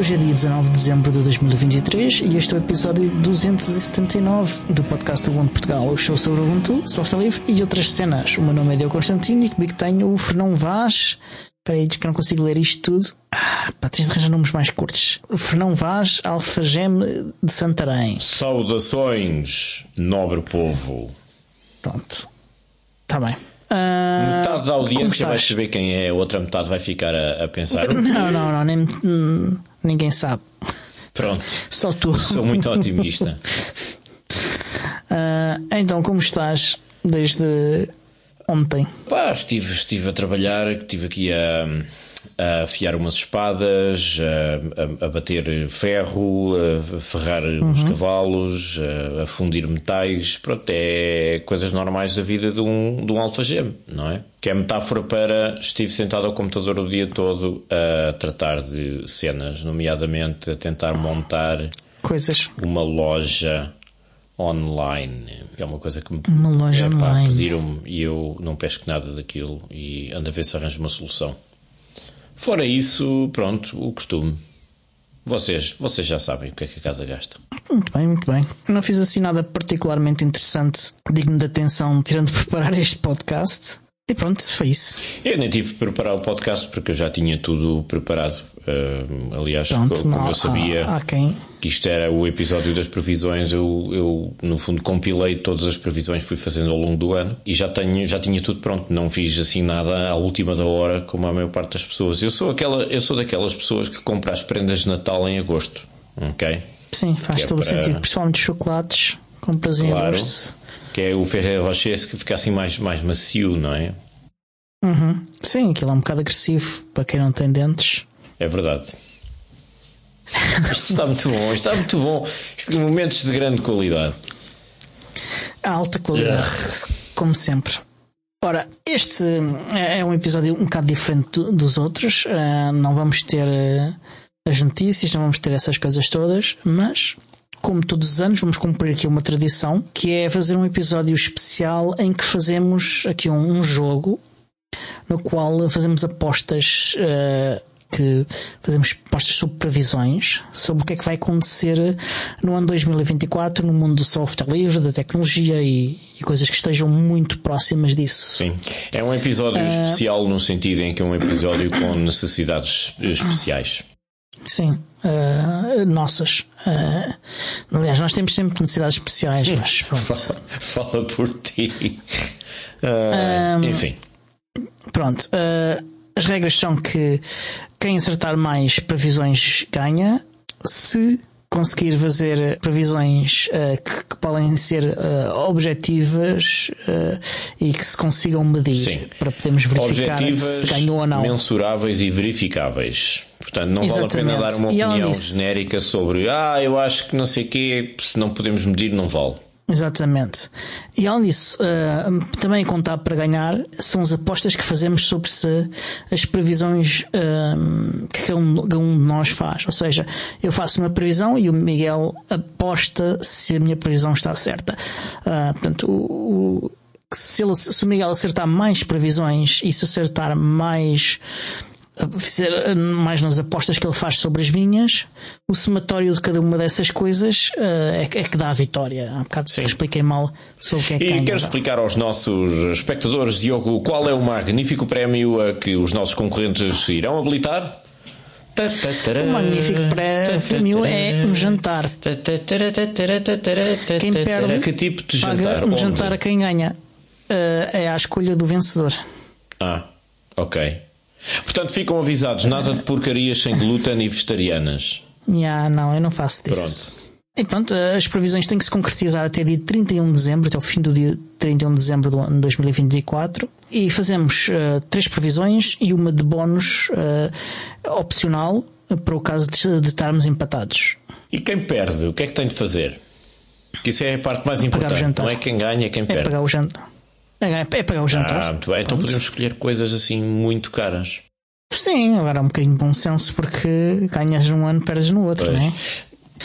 Hoje é dia 19 de dezembro de 2023 e este é o episódio 279 do podcast do Ubuntu Portugal, o show sobre o Ubuntu, software livre e outras cenas. O meu nome é Diogo Constantino e comigo tenho o Fernão Vaz. Espera aí, diz que não consigo ler isto tudo. Ah, pá, tens de arranjar nomes mais curtos. Fernão Vaz, Alfageme de Santarém. Saudações, nobre povo. Pronto. Está bem. Ah, Metade da audiência vai saber quem é, a outra metade vai ficar a, a pensar. Não, não, não, nem, hum, ninguém sabe. Pronto, Só tu. sou muito otimista. Ah, então, como estás desde ontem? Pá, estive, estive a trabalhar, estive aqui a, a afiar umas espadas, a, a- a bater ferro, a ferrar os cavalos, a, a fundir metais. Pronto, é coisas normais da vida de um, de um não é? Que é metáfora para estive sentado ao computador o dia todo a tratar de cenas, nomeadamente a tentar montar Coisas. uma loja online, que é uma coisa que me Uma loja é, pá, online. pediram-me e eu não pesco nada daquilo e ando a ver se arranjo uma solução. Fora isso, pronto, o costume. Vocês, vocês já sabem o que é que a casa gasta. Muito bem, muito bem. Não fiz assim nada particularmente interessante, digno de atenção, tirando de preparar este podcast. E pronto, foi isso. Eu nem tive de preparar o podcast porque eu já tinha tudo preparado. Ah, aliás, Pronto, como eu sabia que isto era o episódio das previsões, eu, eu no fundo compilei todas as previsões que fui fazendo ao longo do ano e já, tenho, já tinha tudo pronto. Não fiz assim nada à última da hora, como a maior parte das pessoas. Eu sou, aquela, eu sou daquelas pessoas que compram as prendas de Natal em agosto. Ok? Sim, faz Que é todo o para- sentido. Principalmente chocolates, compras em Claro. agosto. Que é o Ferreiro Rocher que fica assim mais, mais macio, não é? Uhum. Sim, aquilo é um bocado agressivo para quem não tem dentes. É verdade. Isto está muito bom, isto está muito bom. Isto tem momentos de grande qualidade. Alta qualidade, como sempre. Ora, este é é um episódio um bocado diferente do- dos outros. Ah, não vamos ter ah, as notícias, não vamos ter essas coisas todas, mas. Como todos os anos, vamos cumprir aqui uma tradição que é fazer um episódio especial em que fazemos aqui um, um jogo no qual fazemos apostas eh, que fazemos apostas sobre previsões sobre o que é que vai acontecer no ano 2024 no mundo do software livre, da tecnologia e, e coisas que estejam muito próximas disso. Sim. É um episódio especial no sentido em que é um episódio com necessidades especiais. Sim, eh, nossas. Eh, aliás, nós temos sempre necessidades especiais, mas pronto. Fala, fala por ti. Ah, enfim. Pronto, eh, as regras são que quem acertar mais previsões ganha. Se conseguir fazer previsões eh, que, que podem ser eh, objetivas eh, e que se consigam medir Sim. para podermos verificar Objetivas, se ganhou ou não. mensuráveis e verificáveis. Portanto, não vale a pena Exatamente. dar uma opinião disso- genérica sobre ah, eu acho que não sei o quê, se não podemos medir, não vale. Exatamente. E além disso, eh, também contar para ganhar são as apostas que fazemos sobre se as previsões eh, que cada um, cada um de nós faz. Ou seja, eu faço uma previsão e o Miguel aposta se a minha previsão está certa. Ah, portanto, o, o- se, ele- se o Miguel acertar mais previsões e se acertar mais fizer mais nas apostas que ele faz sobre as minhas, o somatório de cada uma dessas coisas eh, é, que- é que dá a vitória. Há um bocado Sim. expliquei mal sobre o que é que E ganha. quero explicar aos nossos espectadores, Diogo, qual é o magnífico prémio a que os nossos concorrentes irão habilitar? O magnífico prémio é um jantar. Quem perde Que tipo de paga jantar? um Onde? jantar a quem ganha. Eh, é à escolha do vencedor. Ah, ok. Portanto, ficam avisados, nada de porcarias sem glúten e vegetarianas. Ya, não, eu não faço disso. E pronto, as previsões têm que se concretizar até dia 31 de dezembro, até o fim do dia 31 de dezembro do ano 2024. E fazemos eh, três previsões e uma de bónus eh, opcional para o caso de, de estarmos empatados. E quem perde, o que é que tem de fazer? Que isso é a parte mais importante. Não é quem ganha, é quem É perde. pagar o jantar. É, é pagar o jantar. Ah, muito bem. Então Pronto. podemos escolher coisas assim muito caras. Sim, agora é um bocadinho de bom senso porque ganhas num ano, perdes no outro, Pois. não é?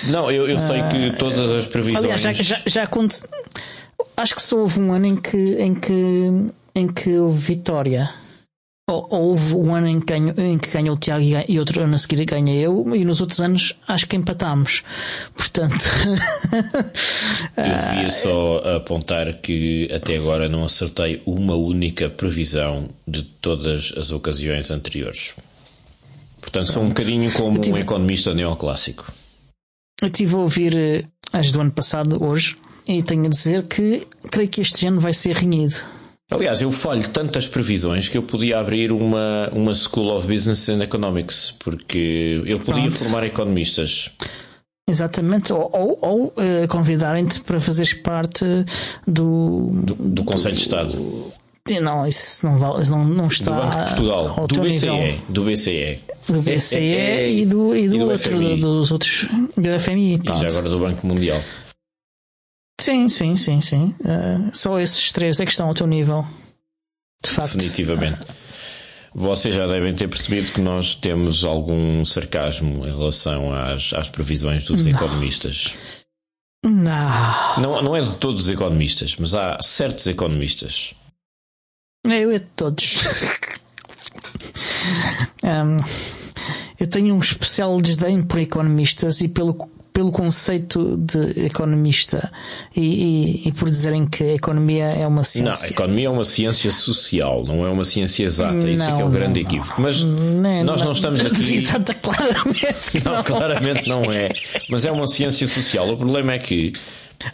Não, eu, eu sei que todas as previsões. Aliás, já, já, já aconte- Acho que só houve um ano em que, em que, em que houve vitória. Houve um ano em que, ganho, em que ganhou o Tiago e outro ano a seguir ganha eu, e nos outros anos acho que empatámos. Portanto. eu devia só apontar que até agora não acertei uma única previsão de todas as ocasiões anteriores. Portanto, sou um bocadinho como tive, um economista neoclássico. Eu estive a ouvir eh, as do ano passado, hoje, e tenho a dizer que creio que este ano vai ser renhido. Aliás, eu falho tantas previsões que eu podia abrir uma, uma School of Business and Economics, porque eu podia Pronto. formar economistas. Exatamente, ou, ou, ou uh, convidarem-te para fazeres parte do, do, do Conselho do, de Estado. Não, isso não, vale, não, não está. Do Banco de Portugal, do BCE, nível. do BCE. Do BCE é, é, é, e do, e do, e do outro, FMI. dos outros. Do FMI. Pronto. E já agora do Banco Mundial. Sim, sim, sim, sim. Uh, só esses três é que estão ao teu nível. De facto. Definitivamente. Vocês já devem ter percebido que nós temos algum sarcasmo em relação às, às previsões dos não. economistas. Não. não. Não é de todos os economistas, mas há certos economistas. Eu é de todos. um, eu tenho um especial desdém por economistas e pelo pelo conceito de economista e, e, e, por dizerem que a economia é uma ciência. Não, a economia é uma ciência social, não é uma ciência exata. Não, Isso é que é o grande não, equívoco. Mas não, nós não estamos aqui. Exata, claramente. Não, claramente não é. Mas é uma ciência social. O problema é que.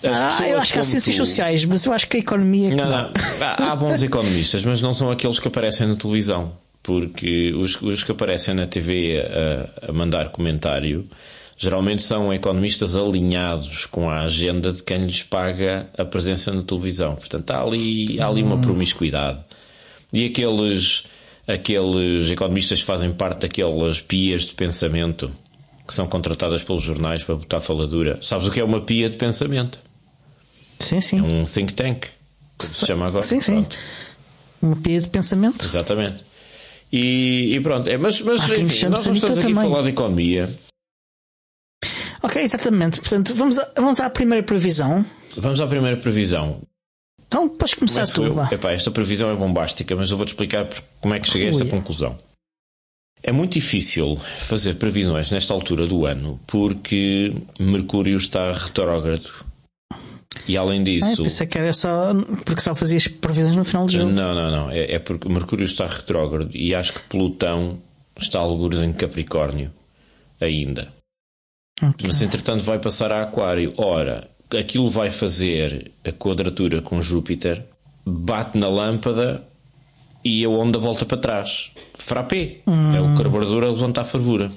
Ah, eu acho que há ciências tu... sociais, mas eu acho que a economia. É não, não. Há, há bons economistas, mas não são aqueles que aparecem na televisão. Porque os, os que aparecem na TV a, a mandar comentário geralmente são economistas alinhados com a agenda de quem lhes paga a presença na televisão. Portanto, há ali, há ali uma hum. promiscuidade. E aqueles, aqueles economistas que fazem parte daquelas pias de pensamento que são contratadas pelos jornais para botar faladura. Sabes o que é uma pia de pensamento? Sim, sim. É um think tank, como se chama agora. Sim, sim. Uma pia de pensamento. Exatamente. E, e pronto, é, mas, mas enfim, nós não estamos aqui a falar de economia. Ok, exatamente. Portanto, vamos, a, vamos à primeira previsão. Vamos à primeira previsão. Então, podes começar Começo tu. Vá. Epá, esta previsão é bombástica, mas eu vou-te explicar como é que cheguei a esta conclusão. É muito difícil fazer previsões nesta altura do ano porque Mercúrio está retrógrado. E além disso. Ah, pensei que era só porque só fazias previsões no final do jogo. Não, não, não. É, é porque Mercúrio está retrógrado e acho que Plutão está algures em Capricórnio ainda. Okay. Mas entretanto vai passar a Aquário. Ora, aquilo vai fazer a quadratura com Júpiter, bate na lâmpada e a onda volta para trás. Frappé. Hum. É o carburador a levantar a fervura.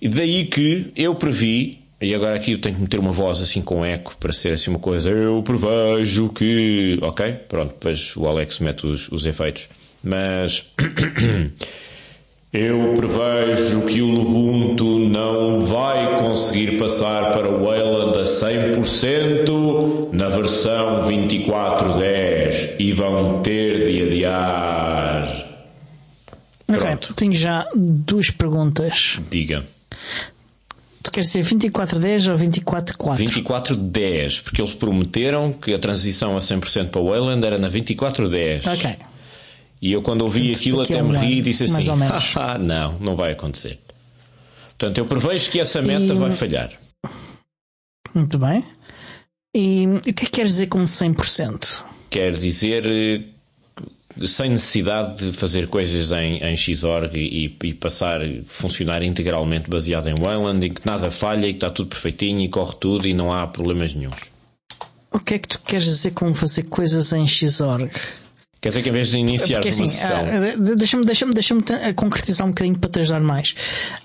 E daí que eu previ, e agora aqui eu tenho que meter uma voz assim com eco para ser assim uma coisa, eu prevejo que. Ok? Pronto, depois o Alex mete os, os efeitos. Mas. Eu prevejo que o Lubuntu não vai conseguir passar para o Wayland a 100% na versão 24.10 e vão ter de adiar. Pronto. Tenho já duas perguntas. Diga. Tu queres dizer 24.10 ou 24.4? 24.10, porque eles prometeram que a transição a 100% para o Wayland era na 24.10. Ok. E eu, quando ouvi aquilo, até me ri e disse assim: não, não vai acontecer. Portanto, eu prevejo que essa meta e... vai falhar. Muito bem. E o que é que queres dizer com 100%? Quer dizer sem necessidade de fazer coisas em, em Xorg e, e passar a funcionar integralmente baseado em Wayland, em que nada falha e que está tudo perfeitinho e corre tudo e não há problemas nenhums. O que é que tu queres dizer com fazer coisas em Xorg? Quer dizer que em vez de iniciar uma assim, sessão. Ah, deixa-me deixa deixa concretizar um bocadinho para te ajudar mais.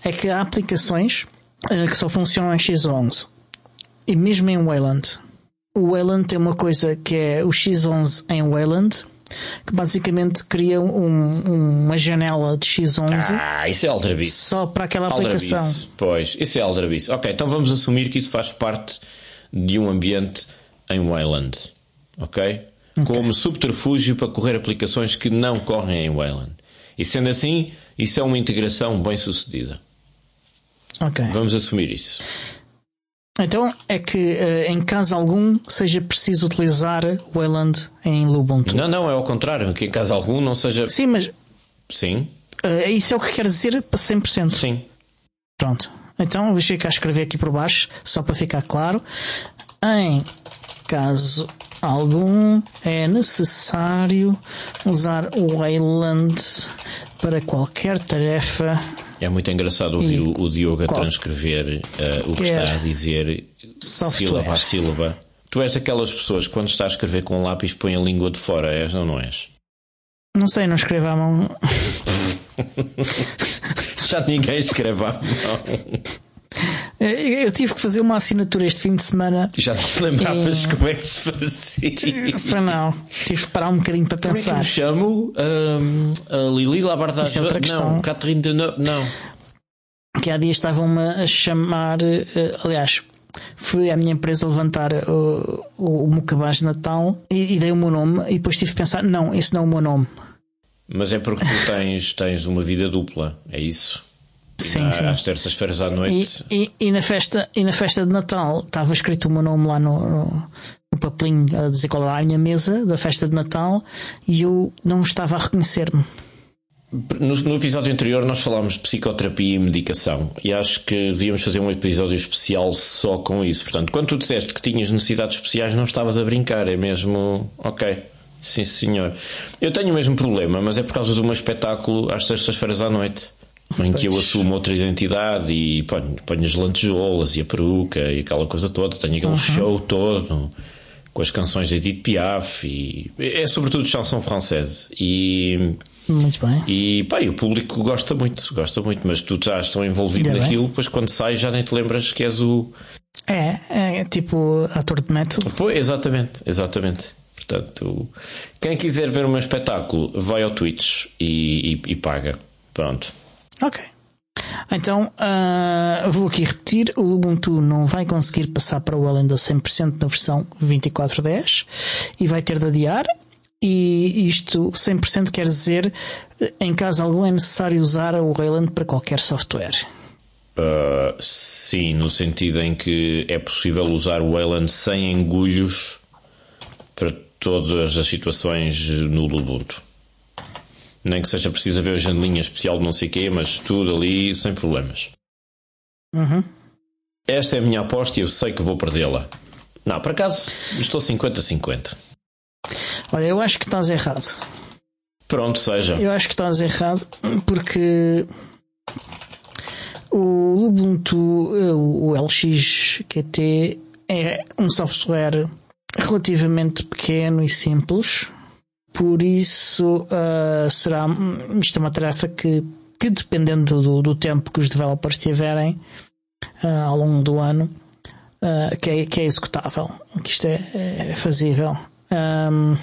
É que há aplicações uh, que só funcionam em X11 e mesmo em Wayland. O Wayland tem uma coisa que é o X11 em Wayland que basicamente cria um, uma janela de X11. Ah, isso é aldrabice. Só para aquela aplicação. Pois, isso é aldrabice. Ok, então vamos assumir que isso faz parte de um ambiente em Wayland. Ok? Okay. como subterfúgio para correr aplicações que não correm em Wayland. E sendo assim, isso é uma integração bem sucedida. Ok. Vamos assumir isso. Então é que eh, em caso algum seja preciso utilizar Wayland em Lubuntu. Não, não, é ao contrário, que em caso algum não seja. Sim, mas Sim. Uh, isso é o que quer dizer para 100%. Sim. Pronto. Então vou chegar a escrever aqui por baixo, só para ficar claro. Em caso algum é necessário usar o Wayland para qualquer tarefa. É muito engraçado ouvir o, o Diogo a transcrever uh, o que está a dizer software. sílaba a sílaba. Tu és daquelas pessoas que quando está a escrever com um lápis põe a língua de fora, és ou não és? Não sei, não escrevo à mão. Já ninguém escreve à mão. Eu tive que fazer uma assinatura este fim de semana. Já te lembravas e... como é que se fazia? Foi não. Tive que parar um bocadinho para pensar. Como é que me chamo? Um, a Lili Labardaz. Isso é outra questão. Não, Catherine de no... Não. Que há dias estavam-me a chamar. Uh, aliás, fui à minha empresa levantar uh, o, o Mocabás de Natal e, e, dei o meu nome. E depois tive que pensar: não, esse não é o meu nome. Mas é porque tu tens, tens uma vida dupla, é isso? Sim, sim. Às terças-feiras à noite. E, e, e, na festa, e na festa de Natal estava escrito o meu nome lá no, no, no papelinho a dizer qual era a minha mesa da festa de Natal e eu não estava a reconhecer-me. No, no, episódio anterior nós falámos de psicoterapia e medicação e acho que devíamos fazer um episódio especial só com isso. Portanto, quando tu disseste que tinhas necessidades especiais, não estavas a brincar, é mesmo ok. Sim, senhor. Eu tenho o mesmo problema, mas é por causa do meu espetáculo às terças-feiras à noite em que eu assumo outra identidade e ponho, ponho as lantejoulas e a peruca e aquela coisa toda, tenho aquele uhum. show todo com as canções de Edith Piaf e é sobretudo chanson française e muito bem. E pá, e o público gosta muito, gosta muito, mas tu já estão envolvido Ainda naquilo, bem. depois quando sai já nem te lembras que és o. É, é tipo ator de método. Pois, exatamente, exatamente. Portanto, quem quiser ver o meu espetáculo, vai ao Twitch e, e, e paga. Pronto. Ok. Então, uh, vou aqui repetir: o Ubuntu não vai conseguir passar para o Wayland a 100% na versão 24.10 e vai ter de adiar. E isto 100% quer dizer, em caso algum, é necessário usar o Wayland para qualquer software. Uh, sim, no sentido em que é possível usar o Wayland sem engulhos para todas as situações no Ubuntu. Nem que seja preciso haver a janelinha especial de não sei o quê, mas tudo ali sem problemas. Uhum. Esta é a minha aposta e eu sei que vou perdê-la. Não, por acaso estou 50-50. Olha, eu acho que estás errado. Pronto, seja. Eu acho que estás errado porque o Ubuntu, o LXQT, é um software relativamente pequeno e simples por isso, uh, será. Isto é uma tarefa que, que dependendo do, do tempo que os developers tiverem uh, ao longo do ano, uh, que, é, que é executável. Que isto é, é fazível. Um,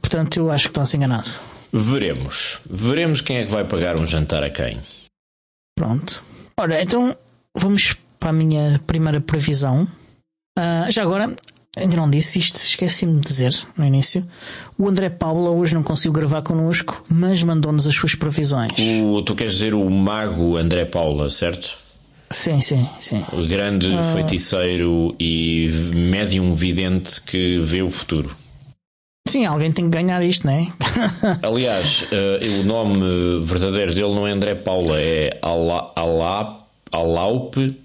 portanto, eu acho que estão-se enganado. Veremos. Veremos quem é que vai pagar um jantar a quem. Pronto. Ora, então vamos para a minha primeira previsão. Uh, já agora, Ainda não disse isto, esqueci-me de dizer no início. O André Paula hoje não conseguiu gravar connosco, mas mandou-nos as suas previsões. O, tu queres dizer o mago André Paula, certo? Sim, sim, sim. O grande uh... feiticeiro e médium vidente que vê o futuro. Sim, alguém tem que ganhar isto, não é? Aliás, uh, o nome verdadeiro dele não é André Paula, é Alaupe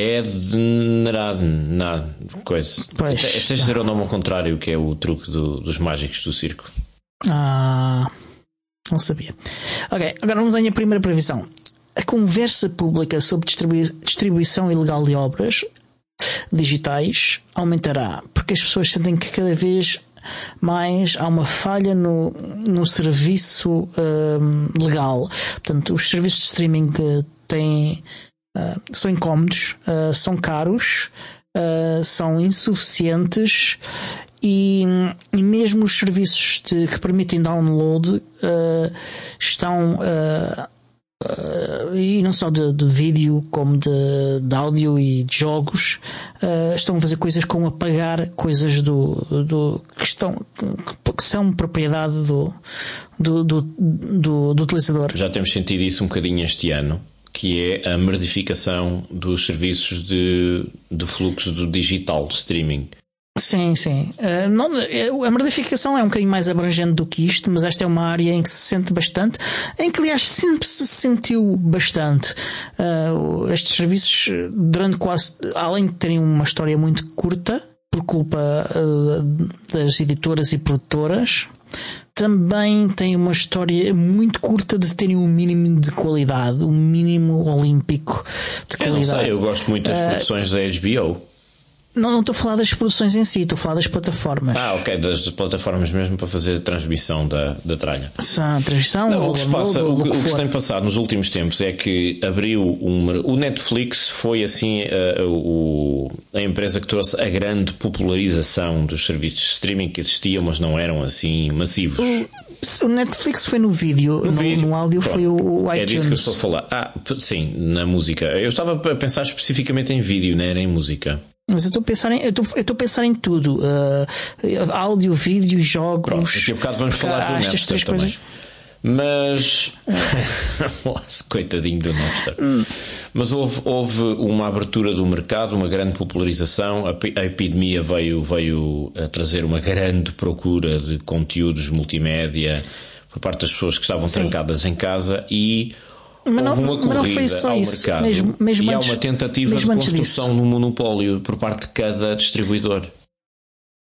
Ednarad, nada, coisa. Pois. Tens de dizer o nome ao contrário, que é o truque do, dos mágicos do circo. Ah, não sabia. Ok, agora vamos à minha primeira previsão. A conversa pública sobre distribui distribuição ilegal de obras digitais aumentará, porque as pessoas sentem que cada vez mais há uma falha no, no serviço um, legal. Portanto, os serviços de streaming têm uh, são incómodos, uh, são caros, uh, são insuficientes e, e, mesmo os serviços de, que permitem download estão Uh, e não só de, de, vídeo, como de, de áudio e de jogos, uh, estão a fazer coisas como apagar coisas do, do que, estão, que são propriedade do, do, do, do, do utilizador. Já temos sentido isso um bocadinho este ano que é a merdificação dos serviços de, de fluxo do digital, streaming. Sim, sim. Uh, não, eh, a merdificação é um bocadinho mais abrangente do que isto, mas esta é uma área em que se sente bastante, em que aliás sempre se sentiu bastante. Uh, estes serviços, durante quase, além de terem uma história muito curta, por culpa uh, das editoras e produtoras, também tem uma história muito curta de terem um mínimo de qualidade, um mínimo olímpico de qualidade. Eu, não sei, eu gosto muito das produções da HBO. Não, não estou a falar das produções em si, estou a falar das plataformas. Ah, ok, das, plataformas mesmo para fazer a transmissão da, da tralha. Sim, transmissão, não, ou o que se passa, o, que, o que se tem passado nos últimos tempos é que abriu um, o Netflix foi assim a, a, a, empresa que trouxe a grande popularização dos serviços de streaming que existiam, mas não eram assim massivos. O, o Netflix foi no vídeo, no, no, vídeo. no áudio Pronto, foi o, o iTunes. É disso que eu estou a falar. Ah, sim, na música. Eu estava a pensar especificamente em vídeo, não era em música. Mas eu estou a pensar em, eu estou, eu estou a pensar em tudo: uh, áudio, vídeo, jogos. Pronto, daqui a bocado vamos falar do Napster três também. Coisas. Mas. Coitadinho do Napster. Mas houve, houve uma abertura do mercado, uma grande popularização. A, a epidemia veio, veio a trazer uma grande procura de conteúdos multimédia por parte das pessoas que estavam Sim. trancadas em casa e mas não, houve uma corrida ao isso. mercado mesmo, mesmo e antes, há uma tentativa de construção no monopólio por parte de cada distribuidor.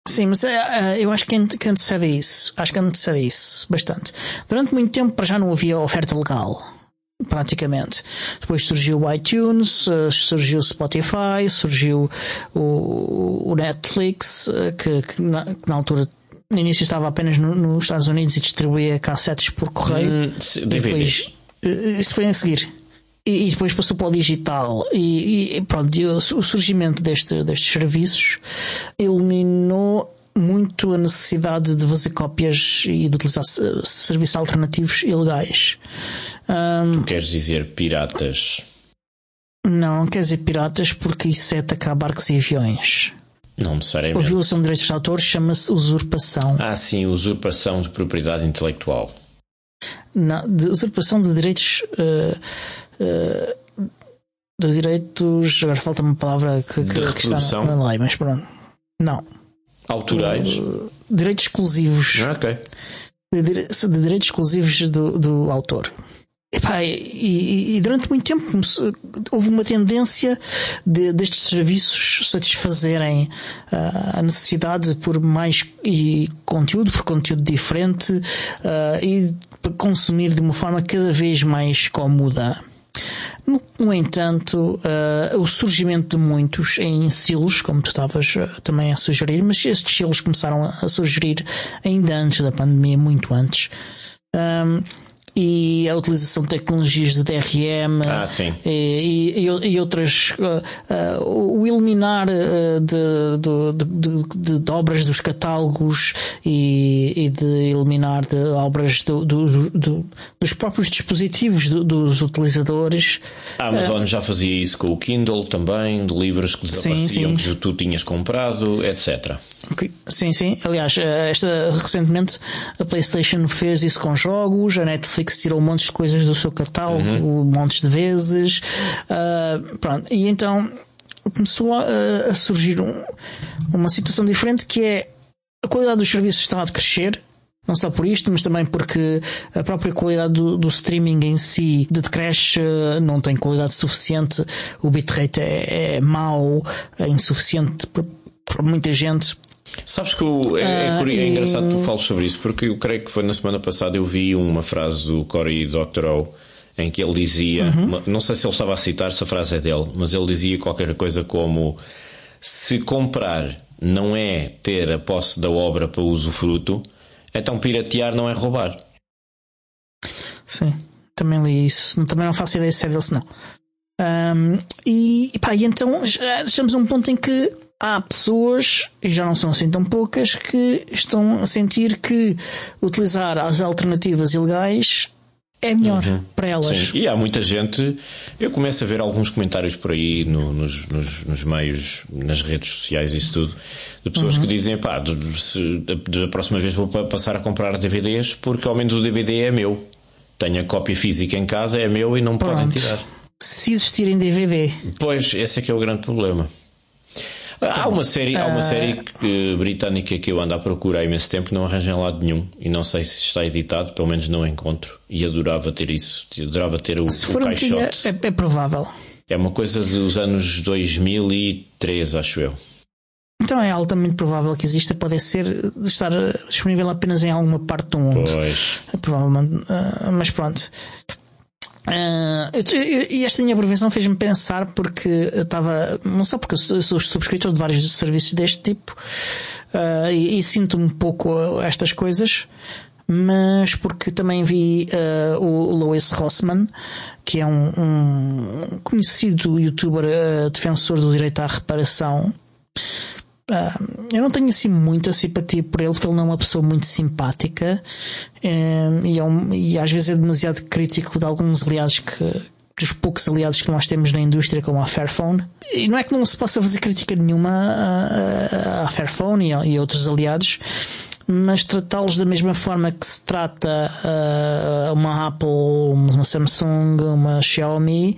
Sim, mas uh, eu acho que antecede isso. Acho que antecede isso bastante. Durante muito tempo para já não havia oferta legal. Praticamente. Depois surgiu o iTunes, uh, surgiu o Spotify, surgiu o, o Netflix, que, que, na, que, na, altura no início estava apenas no, nos Estados Unidos e distribuía cassetes por correio. Hum, depois, eh, isso foi a seguir. E, e depois passou para o digital. E, e pronto, o surgimento deste, destes serviços eliminou muito a necessidade de fazer cópias e de utilizar serviços alternativos ilegais. Um, Queres dizer piratas? Não, não quer dizer piratas porque isso é atacar barcos e aviões. Não necessariamente. A violação de direitos de autor chama-se usurpação. Ah, sim, usurpação de propriedade intelectual na, de usurpação de direitos uh, uh, de direitos agora falta uma palavra que, que, de que está na lei, mas pronto. Não. Autorais? Uh, direitos exclusivos. Ah, ok. De, de, direitos exclusivos do, do autor. Epá, e, e, durante muito tempo houve uma tendência de, destes serviços satisfazerem uh, a necessidade por mais e conteúdo, por conteúdo diferente uh, e consumir de uma forma cada vez mais cómoda. No, entanto, uh, o surgimento de muitos em silos, como tu estavas também a sugerir, mas estes silos começaram a surgir ainda antes da pandemia, muito antes e a utilização de tecnologias de DRM ah, e, e, e, outras uh, uh, o eliminar uh, de, de, de, de, obras dos catálogos e, e de eliminar de obras do, do, do, dos próprios dispositivos dos utilizadores. A Amazon já fazia isso com o Kindle também de livros que desapareciam sim, sim. que tu tinhas comprado etc. Sim sim. Aliás esta recentemente a PlayStation fez isso com jogos a Netflix Netflix tirou montes de coisas do seu catálogo, uhum. montes de vezes. Uh, pronto. E então começou a, a surgir um, uma situação diferente que é a qualidade dos serviços está a crescer. Não só por isto, mas também porque a própria qualidade do, do streaming em si decresce, não tem qualidade suficiente, o bitrate é, é mau, é insuficiente para muita gente. Sabes que é, é, ah, é, engraçado que tu fales sobre isso, porque eu creio que foi na semana passada eu vi uma frase do Cory Doctorow em que ele dizia, uhum. não sei se ele estava a citar se a frase é dele, mas ele dizia qualquer coisa como se comprar não é ter a posse da obra para usufruto, então piratear não é roubar. Sim, também li isso. Também não faço ideia se é dele se não. Um, e, pá, e então estamos a um ponto em que há pessoas, e já não são assim tão poucas, que estão a sentir que utilizar as alternativas ilegais é melhor uhum. para elas. Sim. E há muita gente. Eu começo a ver alguns comentários por aí no, nos, nos, nos, meios, nas redes sociais, isso tudo, de pessoas uhum. que dizem: pá, da próxima vez vou passar a comprar DVDs porque ao menos o DVD é meu. Tenho a cópia física em casa, é meu e não Pronto. podem tirar. Se existir em DVD. Pois, esse é que é o grande problema. Há, uma série, há uma uh... série que, britânica que eu ando à procura há imenso tempo, não arranjo em lado nenhum e não sei se está editado, pelo menos não encontro. E adorava ter isso, adorava ter o, se o for caixote. É, é provável. É uma coisa dos anos 2003, acho eu. Então é altamente provável que exista, pode ser estar disponível apenas em alguma parte do mundo. Pois. Provavelmente, uh, mas pronto. Uh, e esta minha prevenção fez-me pensar porque eu estava, não só porque eu sou subscritor de vários serviços deste tipo uh, e, e sinto um pouco estas coisas, mas porque também vi uh, o Lois Rossman, que é um, um conhecido youtuber defensor do direito à reparação, Uh, eu não tenho assim muita simpatia por ele porque ele não é uma pessoa muito simpática uh, e, é um, e, às vezes é demasiado crítico de alguns aliados que dos poucos aliados que nós temos na indústria como a Fairphone e não é que não se possa fazer crítica nenhuma à, Fairphone e a, e a outros aliados mas tratá-los da mesma forma que se trata uh, uma Apple, uma Samsung, uma Xiaomi,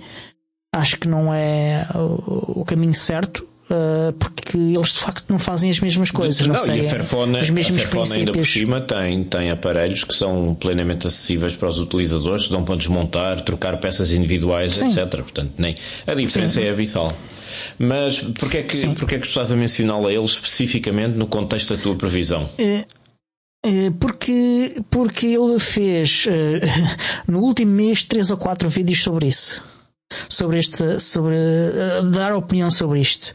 acho que não é o caminho certo. Uh, porque eles de facto não fazem as mesmas coisas. Não, não sei, e a Fairphone, os mesmos a Fairphone ainda por cima tem, tem aparelhos que são plenamente acessíveis para os utilizadores, que dão para desmontar, trocar peças individuais, Sim. etc. Portanto, nem, a diferença Sim. é abissal. Mas porquê é, que, porquê é que tu estás a mencioná-lo a ele especificamente no contexto da tua previsão? É, é porque, porque ele fez no último mês três ou quatro vídeos sobre isso sobre este, sobre uh, dar opinião sobre isto.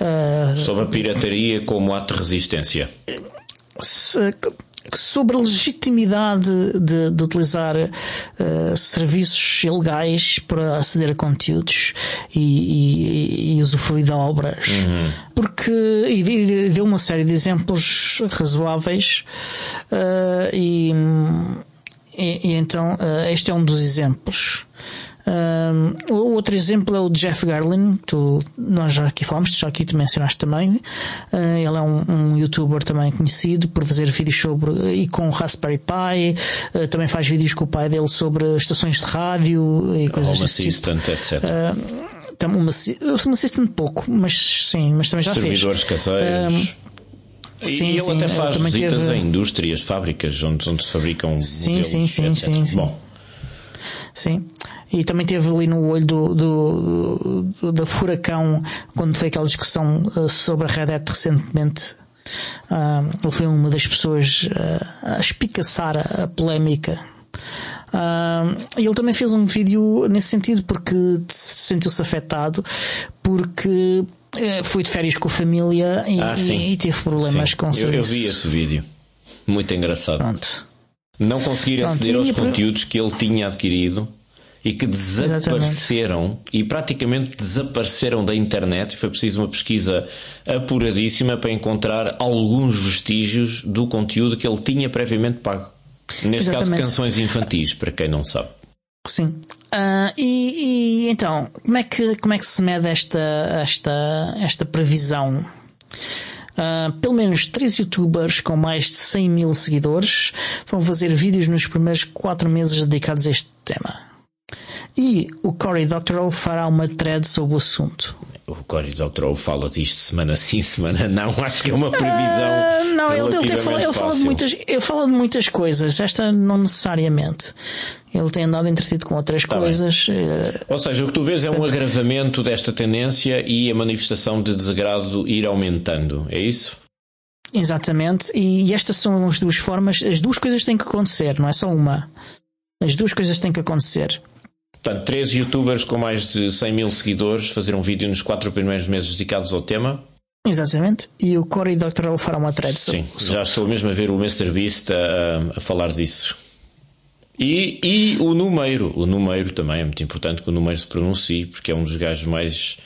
Uh, sobre a pirataria como ato de resistência. sobre a legitimidade de, de utilizar uh, serviços ilegais para aceder a conteúdos e, e, e usufruir de obras. Uhum. Porque, e, deu uma série de exemplos razoáveis uh, e, e, então uh, este é um dos exemplos. Um, outro exemplo é o Jeff Garlin, tu, nós já aqui falamos, já aqui te mencionaste também. Uh, ele é um, um, youtuber também conhecido por fazer vídeos sobre e com Raspberry Pi, uh, também faz vídeos com o pai dele sobre estações de rádio e coisas Home assim. Assistant, tipo. etc. Uh, uma, uma assistant pouco, mas sim, mas também já Servidores fez. caseiros. e sim, ele sim, até faz visitas teve... a indústrias, fábricas onde, onde se fabricam sim, modelos, sim, sim, etc. sim, sim. Bom. Sim. E também teve ali no olho do, do, do da furacão quando foi aquela discussão uh, sobre a Red Hat recentemente. Uh, ele foi uma das pessoas uh, a espicaçar a, a polémica. E ele também fez um vídeo nesse sentido porque sentiu-se afetado porque foi de férias com a família e, ah, e, e teve problemas sim. com eu, eu vi esse vídeo. Muito engraçado. Pronto. Não conseguir aceder aos conteúdos que ele tinha adquirido e que desapareceram Exatamente. e praticamente desapareceram da internet. E foi preciso uma pesquisa apuradíssima para encontrar alguns vestígios do conteúdo que ele tinha previamente pago. Neste Exatamente. caso, canções infantis, para quem não sabe. Sim. Uh, e, e, então, como é que, como é que se mede esta, esta, esta previsão? Uh, pelo menos três youtubers com mais de 100 mil seguidores vão fazer vídeos nos primeiros quatro meses dedicados a este tema. E o Cory Doctorow fará uma thread sobre o assunto. O Cory Doctorow fala disto semana sim, semana não. Acho que é uma previsão. Uh, não, ele, ele, fala, ele, fala de muitas, ele fala de muitas coisas. Esta não necessariamente. Ele tem andado entretido com outras tá coisas. Eh, Ou seja, o que tu vês é um agravamento desta tendência e a manifestação de desagrado ir aumentando. É isso? Exatamente. E estas são as duas formas. As duas coisas têm que acontecer, não é só uma. As duas coisas têm que acontecer. Portanto, três youtubers com mais de 100 mil seguidores fazer um vídeo nos quatro primeiros meses dedicados ao tema. Exatamente. E o Corey Doctorow fará uma thread Sim, já estou mesmo a ver o MrBeast a, a falar disso. E, e o número, o número também é muito importante que o número se pronuncie, porque é um dos gajos mais,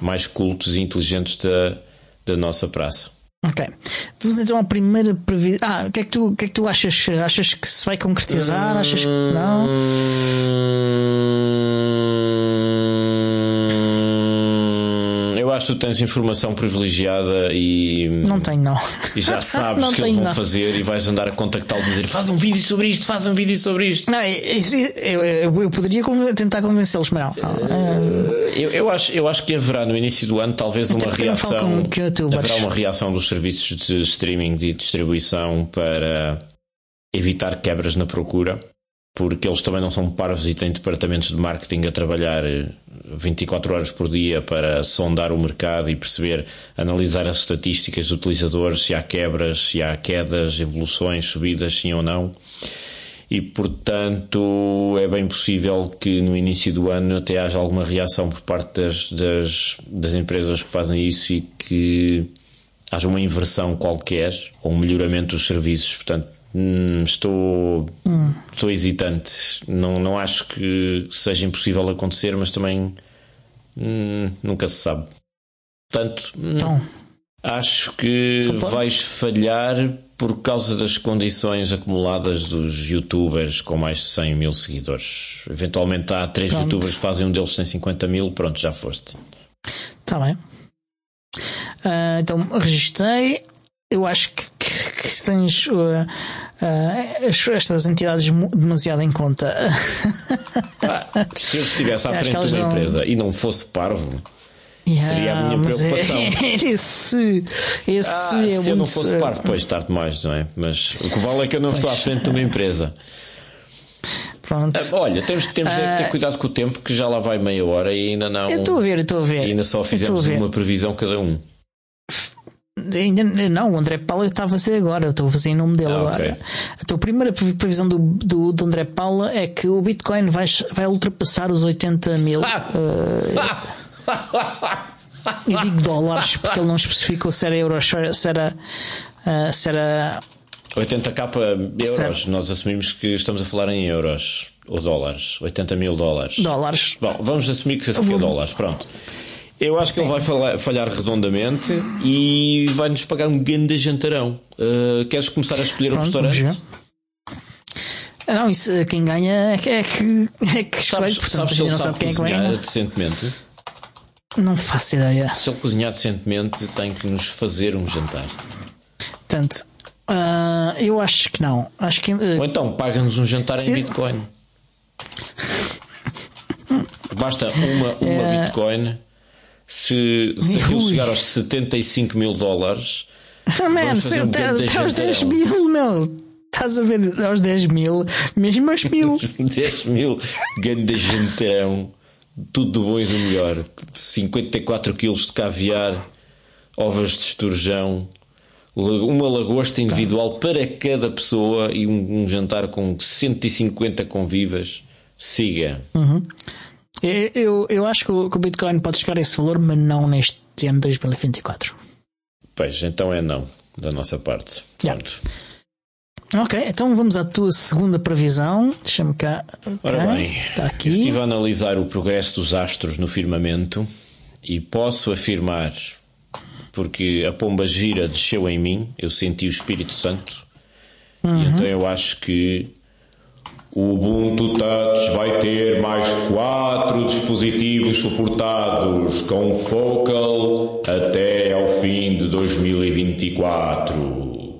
mais cultos e inteligentes da, da nossa praça. Ok. Vamos então à primeira previsão. Ah, o que, é que, tu, o que é que tu achas? Achas que se vai concretizar? Achas que não? Acho que tu tens informação privilegiada e. Não tenho, não. E já sabes o que eles vão não. fazer e vais andar a contactá-los e dizer faz um vídeo sobre isto, faz um vídeo sobre isto. Não, eu, eu, eu poderia tentar convencê-los, mas não. Eu, eu, acho, eu acho que haverá no início do ano talvez uma reação. Haverá uma reação dos serviços de streaming e distribuição para evitar quebras na procura porque eles também não são parvos e têm departamentos de marketing a trabalhar 24 horas por dia para sondar o mercado e perceber, analisar as estatísticas dos utilizadores, se há quebras, se há quedas, evoluções, subidas, sim ou não. E portanto é bem possível que no início do ano até haja alguma reação por parte das, das, das empresas que fazem isso e que haja uma inversão qualquer ou um melhoramento dos serviços. Portanto, hum, estou, hum. estou hesitante. Não, não acho que seja impossível acontecer, mas também hum, nunca se sabe. Portanto, hum, então, acho que vais falhar por causa das condições acumuladas dos youtubers com mais de 100 mil seguidores. Eventualmente há três pronto. youtubers que fazem um deles tem 50 mil, pronto, já foste. Está bem. Uh, então registrei. Eu acho que, que, tens uh, uh, estas entidades demasiado em conta. Ah, se eu estivesse à frente de uma não... empresa e não fosse parvo. Yeah, seria a minha é- preocupação. É, esse, esse ah, é se eu não fosse parvo, depois tarde demais, não é? Mas o que vale é que eu não pois. estou à frente de uma empresa. Pronto. Ah, olha, temos, temos uh, ter cuidado com o tempo, que já lá vai meia hora e ainda não. Eu estou a ver, estou a ver. E ainda só fizemos uma previsão cada um. Ainda não, o André Paula está a fazer agora, eu estou a fazer em nome dele ah, agora. Okay. A primeira previsão do, do, do, André Paula é que o Bitcoin vai, vai ultrapassar os 80 mil. uh, eu digo dólares porque ele não especificou se era euros, se era. Uh, se era 80k euros, certo. nós assumimos que estamos a falar em euros ou dólares. 80 mil dólares. Dólares. Bom, vamos assumir que seja vou... dólares, pronto. Eu acho Sim. que ele vai falhar, falhar redondamente e vai-nos pagar um grande jantarão. Uh, queres começar a escolher Pronto, o restaurante? Ah, não, isso, quem ganha é que, é que, é que escolhe, sabes, portanto sabes se ele não sabe, quem é que ganha. decentemente? Não faço ideia. Se ele cozinhar decentemente, tem que nos fazer um jantar. Portanto, uh, eu acho que não. Acho que, uh, Ou então paga-nos um jantar se... em Bitcoin. Basta uma, uma é... Bitcoin se, se aquilo chegar aos 75 mil dólares. Man, se um até, até aos 10 mil, meu. Estás a ver aos 10 mil, mesmo aos mil. 10 mil, grande jantarão. Tudo do bom e do melhor. 54 quilos de caviar, ovas de esturjão, uma lagosta individual tá. para cada pessoa e um, um, jantar com 150 convivas. Siga. Uhum. Eu, eu acho que o, que o Bitcoin pode chegar a esse valor, mas não neste ano 2024. Pois, então é não, da nossa parte. Yeah. Ok, então vamos à tua segunda previsão. Deixa-me cá. Ora bem, está aqui. estive a analisar o progresso dos astros no firmamento e posso afirmar, porque a pomba gira desceu em mim, eu senti o Espírito Santo, uhum. e então eu acho que o Ubuntu Touch vai ter mais quatro dispositivos suportados com Focal até ao fim de 2024.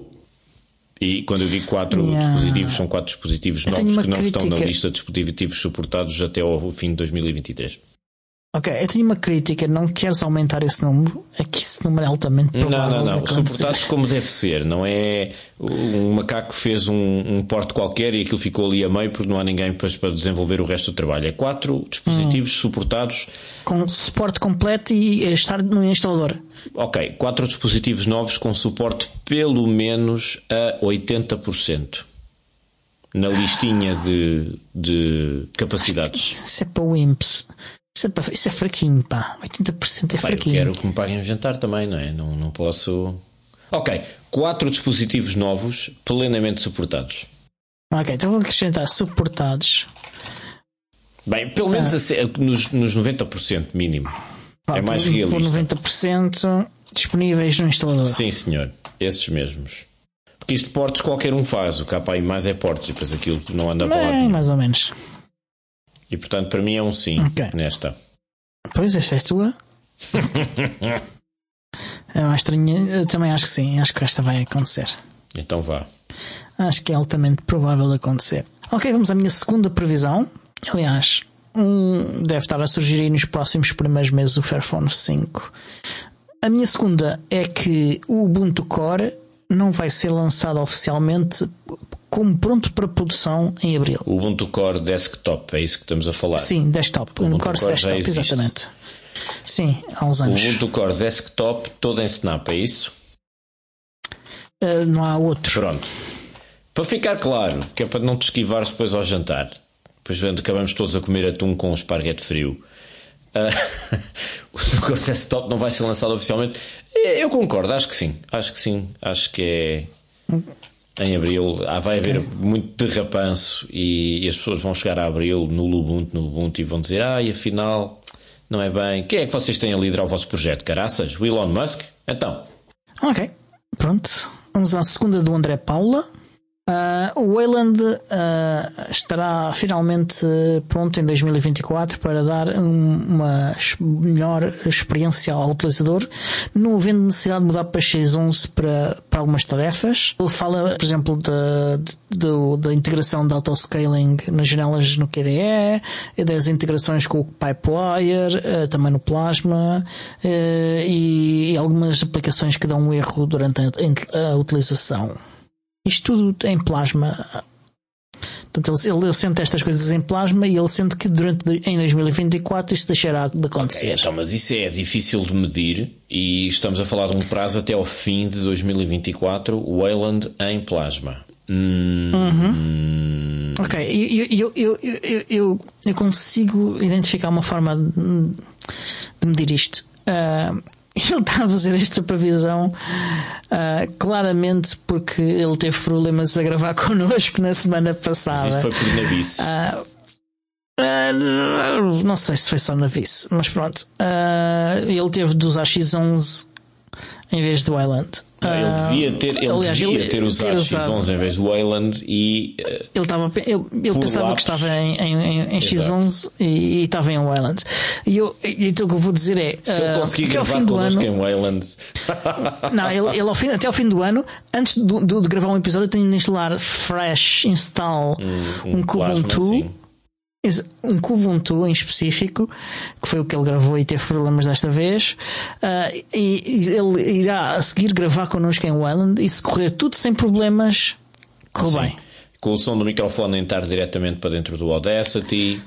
E quando eu digo quatro yeah. dispositivos, são quatro dispositivos novos que não crítica. estão na lista de dispositivos suportados até ao fim de 2023. Ok, eu tenho uma crítica, não queres aumentar esse número? É que esse número é altamente provável. Não, não, não. Suportados como deve ser, não é um macaco fez um, um porte qualquer e aquilo ficou ali a meio porque não há ninguém para, para desenvolver o resto do trabalho. É quatro dispositivos hum. suportados. Com suporte completo e estar no instalador. Ok, quatro dispositivos novos com suporte pelo menos a 80% na listinha de, de capacidades. Isso é para o IMPS. Isso é, isso é fraquinho, pá. 80% é pá, fraquinho. Eu quero que me paguem um jantar também, não é? Não, não posso. Ok, quatro dispositivos novos plenamente suportados. Ok, então vou acrescentar suportados. Bem, pelo menos ah. nos, nos 90% mínimo. é mais realista. 90% disponíveis no instalador. Sim, senhor. Esses mesmos. Porque isto portes qualquer um faz. O KPI mais é portes depois aquilo não anda para lá. Mais ou menos. E portanto, para mim é um sim okay. nesta. Pois, esta é a tua é mais estranho. Eu também acho que sim. Acho que esta vai acontecer. Então vá. Acho que é altamente provável de acontecer. Ok, vamos à minha segunda previsão. Aliás, um, deve estar a surgir aí nos próximos primeiros meses o Fairphone 5. A minha segunda é que o Ubuntu Core não vai ser lançado oficialmente como pronto para produção em abril. O Ubuntu Core Desktop, é isso que estamos a falar? Sim, desktop. O Core, Core Desktop, exatamente. Sim, há uns anos. O Ubuntu Core Desktop todo em Snap, é isso? Uh, não há outro. Pronto. Para ficar claro, que é para não te esquivares depois ao jantar. Depois acabamos todos a comer atum com esparguete frio. Uh, o Core Desktop não vai ser lançado oficialmente. Eu concordo, acho que sim. Acho que sim. Acho que é em abril. Ah, vai haver muito derrapanço e, e, as pessoas vão chegar a abril no Ubuntu, no Ubuntu e vão dizer: Ah, e afinal não é bem. Quem é que vocês têm a liderar o vosso projeto? Caraças? O Elon Musk? Então. Ok, pronto. Vamos à segunda do André Paula. Uh, o Wayland uh, estará finalmente pronto em 2024 para dar uma melhor experiência ao utilizador, não havendo necessidade de mudar para X11 para, para algumas tarefas. Ele fala, por exemplo, da, da, da integração de autoscaling nas janelas no KDE, das integrações com o Pipewire, uh, também no Plasma, e, e, algumas aplicações que dão um erro durante a, a utilização. Isto tudo em plasma. Portanto, ele, ele sente estas coisas em plasma e ele sente que durante em 2024 isso deixará de acontecer. Okay, então, mas isso é difícil de medir e estamos a falar de um prazo até ao fim de 2024, o Wayland em plasma. Hum, uhum. hum. Ok, eu, eu, eu, eu, eu consigo identificar uma forma de medir isto. Uh, ele está a fazer esta previsão uh, claramente porque ele teve problemas a gravar connosco na semana passada. Mas isso foi por navice. Uh, uh, não sei se foi só navice, mas pronto. ele teve de usar X11 em vez do Island. Ele ah, devia ter, ele aliás, devia ele, ter usado, ter usado X11 em vez do Wayland e. Uh, ele, estava, ele, ele pensava lápis. que estava em, em, em X11 e, e, estava em Wayland. E eu, então o que eu vou dizer é. Se uh, eu conseguir gravar fim do ano, em Wayland. não, ele, ele fim, até ao fim do ano, antes de, de, de gravar um episódio, eu tenho de instalar Fresh Install um, um, um Kubuntu um Kubuntu em específico, que foi o que ele gravou e teve problemas desta vez, uh, e, ele irá a seguir gravar connosco em Wayland e se correr tudo sem problemas, corre bem. Com o som do microfone entrar diretamente para dentro do Audacity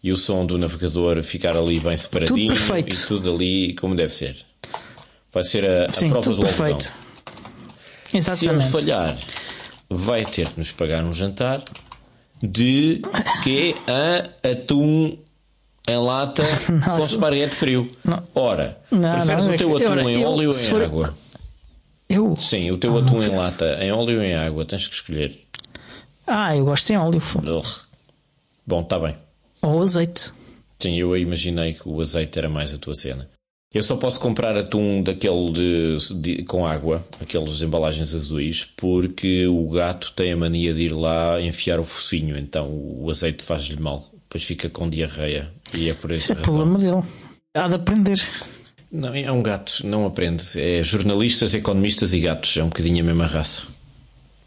e o som do navegador ficar ali bem separadinho tudo e tudo ali como deve ser. Vai ser a, a Sim, prova do perfeito. Exatamente. Se ele falhar, vai ter que nos pagar um jantar de que a atum em lata com esparguete frio. Não. Ora, não, preferes não, o teu atum em óleo ou em for... água? Eu? Sim, o teu atum em lata, em óleo ou em água, tens que escolher. Ah, eu gosto em óleo. Bom, está bem. Ou azeite. Sim, eu imaginei que o azeite era mais a tua cena. Eu só posso comprar atum daquele de, de, com água, aqueles embalagens azuis, porque o gato tem a mania de ir lá enfiar o focinho, então o azeite faz-lhe mal. Depois fica com diarreia. E é por Isso é problema dele. Há de aprender. Não, é um gato, não aprende. É jornalistas, economistas e gatos. É um bocadinho a mesma raça.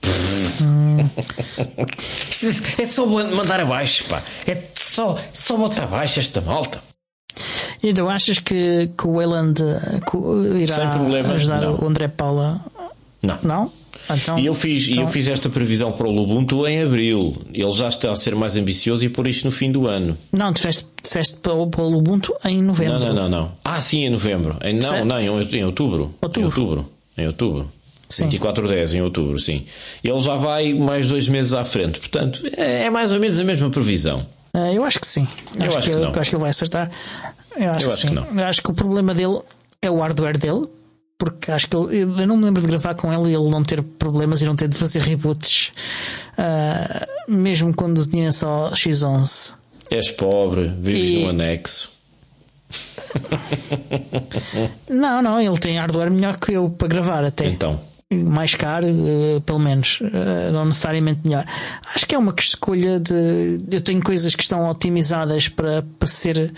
Hum. é só mandar abaixo, pá. É só, só botar abaixo esta malta. Então achas que, que o Wayland irá ajudar não. o André Paula? Não. Não? Então, e eu fiz, então... eu fiz esta previsão para o Ubuntu em abril. Ele já está a ser mais ambicioso e por isto no fim do ano. Não, tu disseste para o, para o Ubuntu em novembro. Não, não, não, não. Ah, sim, em novembro. Em, não, certo. não, em, outubro. outubro. Em outubro. Em outubro. Sim. 24 10 em outubro, sim. Ele já vai mais dois meses à frente. Portanto, é, é mais ou menos a mesma previsão. Uh, eu acho que sim. Eu acho, acho que, que, eu acho que ele vai acertar. Eu acho, eu acho que, sim. que Eu acho que o problema dele é o hardware dele. Porque acho que ele, eu não me lembro de gravar com ele e ele não ter problemas e não ter de fazer reboots. Uh, mesmo quando tinha só X11. És pobre, vives e... no anexo. não, não, ele tem hardware melhor que eu para gravar até. Então, mais caro, uh, pelo menos, uh, não necessariamente melhor. Acho que é uma escolha de. Eu tenho coisas que estão otimizadas para, para ser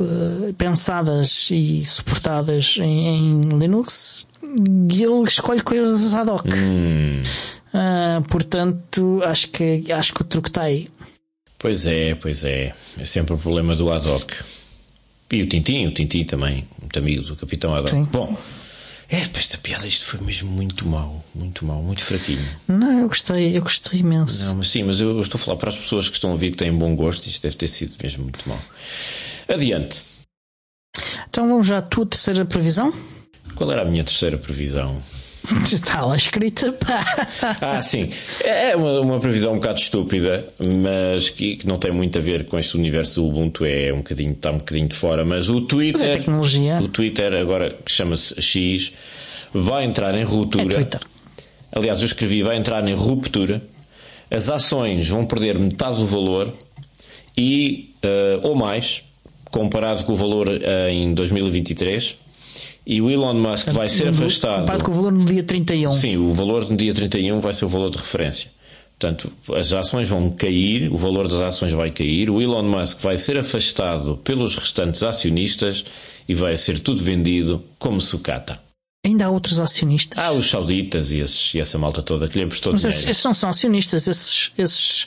uh, pensadas e suportadas em, em, Linux e ele escolhe coisas ad hoc. Hum. portanto, acho que, acho que o truque está aí. Pois é, pois é. É sempre o problema do ad hoc. E o Tintim, o Tintim também, muito amigo do Capitão ad hoc. Sim. Bom. É, esta piada, isto foi mesmo muito mau, muito mau, muito fraquinho. Não, eu gostei, eu gostei imenso. Não, mas sim, mas eu estou a falar para as pessoas que estão a ouvir que têm bom gosto, isto deve ter sido mesmo muito mau. Adiante. Então vamos já à tua terceira previsão? Qual era a minha terceira previsão? Está lá escrita, pá. Ah, sim. É, uma, uma previsão um bocado estúpida, mas que, que, não tem muito a ver com este universo do Ubuntu, é um bocadinho, está um bocadinho de fora. Mas o Twitter. Mas é tecnologia. O Twitter, agora chama-se X, vai entrar em ruptura. É Aliás, eu escrevi, vai entrar em ruptura. As ações vão perder metade do valor e, uh, ou mais, comparado com o valor uh, em 2023 e o Elon Musk vai ser afastado. Comparado com o valor no dia 31. Sim, o valor no dia 31 vai ser o valor de referência. Portanto, as ações vão cair, o valor das ações vai cair, o Elon Musk vai ser afastado pelos restantes acionistas e vai ser tudo vendido como sucata. Ainda há outros acionistas? Há os sauditas e, esses, e essa malta toda que lhe apostou Mas esses, esses, não são acionistas, esses, esses